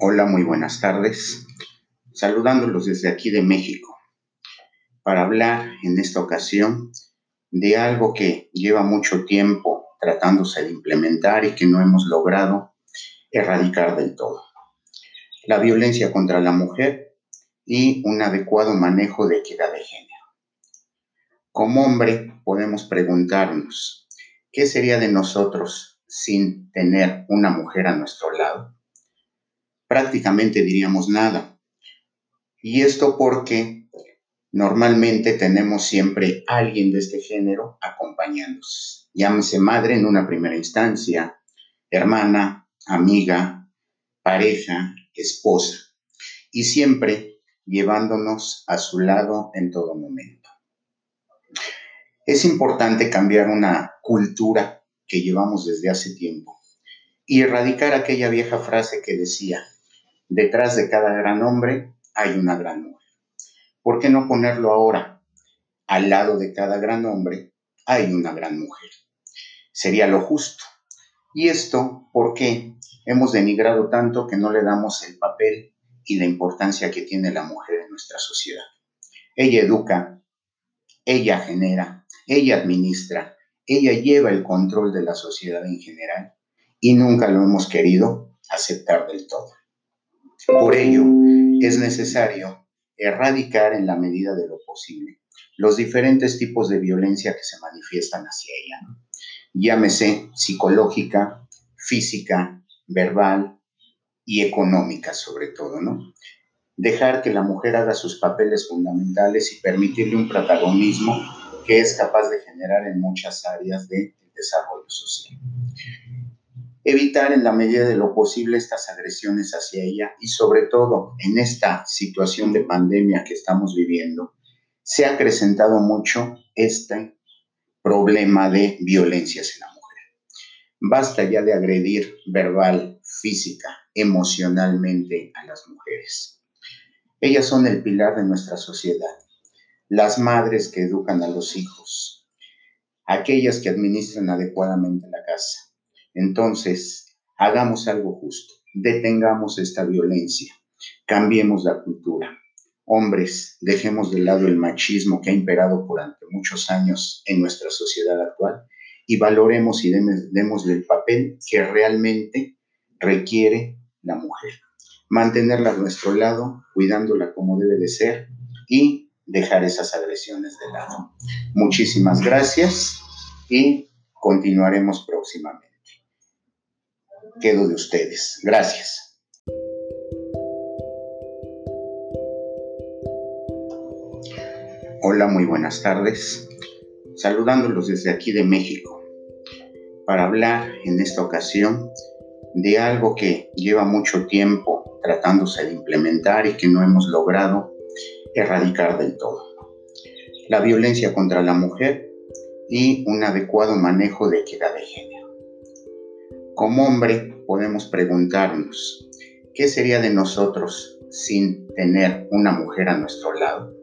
Hola, muy buenas tardes. Saludándolos desde aquí de México para hablar en esta ocasión de algo que lleva mucho tiempo tratándose de implementar y que no hemos logrado erradicar del todo. La violencia contra la mujer y un adecuado manejo de equidad de género. Como hombre podemos preguntarnos, ¿qué sería de nosotros sin tener una mujer a nuestro lado? Prácticamente diríamos nada. Y esto porque normalmente tenemos siempre alguien de este género acompañándonos. Llámese madre en una primera instancia, hermana, amiga, pareja, esposa. Y siempre llevándonos a su lado en todo momento. Es importante cambiar una cultura que llevamos desde hace tiempo y erradicar aquella vieja frase que decía, Detrás de cada gran hombre hay una gran mujer. ¿Por qué no ponerlo ahora? Al lado de cada gran hombre hay una gran mujer. Sería lo justo. Y esto porque hemos denigrado tanto que no le damos el papel y la importancia que tiene la mujer en nuestra sociedad. Ella educa, ella genera, ella administra, ella lleva el control de la sociedad en general y nunca lo hemos querido aceptar del todo. Por ello, es necesario erradicar en la medida de lo posible los diferentes tipos de violencia que se manifiestan hacia ella. Llámese psicológica, física, verbal y económica sobre todo, ¿no? Dejar que la mujer haga sus papeles fundamentales y permitirle un protagonismo que es capaz de generar en muchas áreas del desarrollo social evitar en la medida de lo posible estas agresiones hacia ella y sobre todo en esta situación de pandemia que estamos viviendo, se ha acrecentado mucho este problema de violencias en la mujer. Basta ya de agredir verbal, física, emocionalmente a las mujeres. Ellas son el pilar de nuestra sociedad, las madres que educan a los hijos, aquellas que administran adecuadamente la casa, entonces, hagamos algo justo, detengamos esta violencia, cambiemos la cultura. Hombres, dejemos de lado el machismo que ha imperado durante muchos años en nuestra sociedad actual y valoremos y demos, el papel que realmente requiere la mujer. Mantenerla a nuestro lado, cuidándola como debe de ser y dejar esas agresiones de lado. Muchísimas gracias y continuaremos próximamente quedo de ustedes. Gracias. Hola, muy buenas tardes. Saludándolos desde aquí de México para hablar en esta ocasión de algo que lleva mucho tiempo tratándose de implementar y que no hemos logrado erradicar del todo. La violencia contra la mujer y un adecuado manejo de equidad de género. Como hombre podemos preguntarnos, ¿qué sería de nosotros sin tener una mujer a nuestro lado?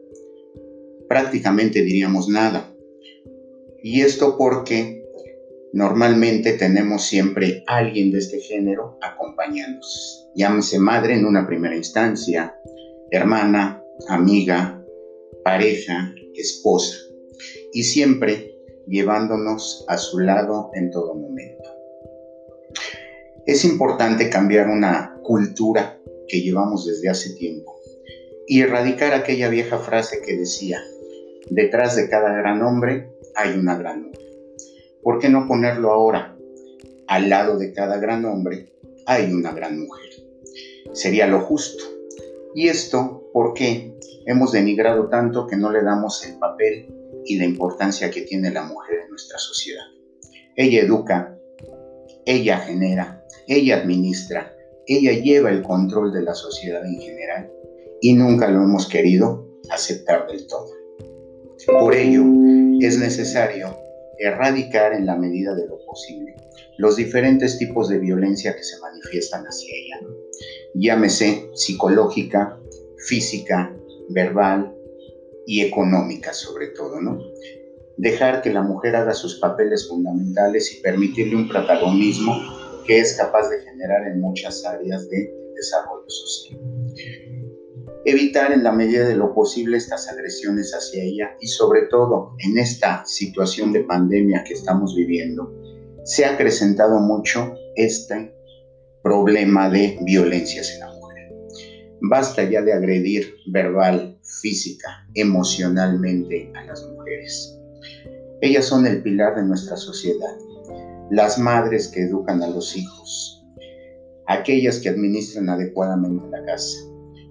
Prácticamente diríamos nada. Y esto porque normalmente tenemos siempre alguien de este género acompañándonos. Llámese madre en una primera instancia, hermana, amiga, pareja, esposa. Y siempre llevándonos a su lado en todo momento. Es importante cambiar una cultura que llevamos desde hace tiempo y erradicar aquella vieja frase que decía, detrás de cada gran hombre hay una gran mujer. ¿Por qué no ponerlo ahora? Al lado de cada gran hombre hay una gran mujer. Sería lo justo. Y esto porque hemos denigrado tanto que no le damos el papel y la importancia que tiene la mujer en nuestra sociedad. Ella educa, ella genera, ella administra, ella lleva el control de la sociedad en general y nunca lo hemos querido aceptar del todo. Por ello, es necesario erradicar en la medida de lo posible los diferentes tipos de violencia que se manifiestan hacia ella. Llámese psicológica, física, verbal y económica sobre todo, ¿no? Dejar que la mujer haga sus papeles fundamentales y permitirle un protagonismo que es capaz de generar en muchas áreas de desarrollo social. Evitar en la medida de lo posible estas agresiones hacia ella y sobre todo en esta situación de pandemia que estamos viviendo, se ha acrecentado mucho este problema de violencias en la mujer. Basta ya de agredir verbal, física, emocionalmente a las mujeres. Ellas son el pilar de nuestra sociedad, las madres que educan a los hijos, aquellas que administran adecuadamente la casa.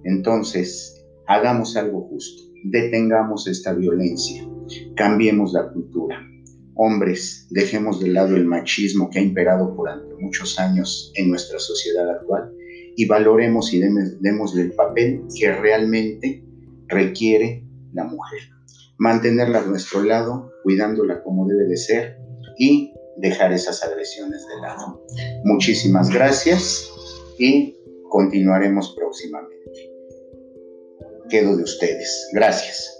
Entonces, hagamos algo justo, detengamos esta violencia, cambiemos la cultura. Hombres, dejemos de lado el machismo que ha imperado durante muchos años en nuestra sociedad actual y valoremos y demos, el papel que realmente requiere la mujer. Mantenerla a nuestro lado, cuidándola como debe de ser y dejar esas agresiones de lado. Muchísimas gracias y continuaremos próximamente. Quedo de ustedes. Gracias.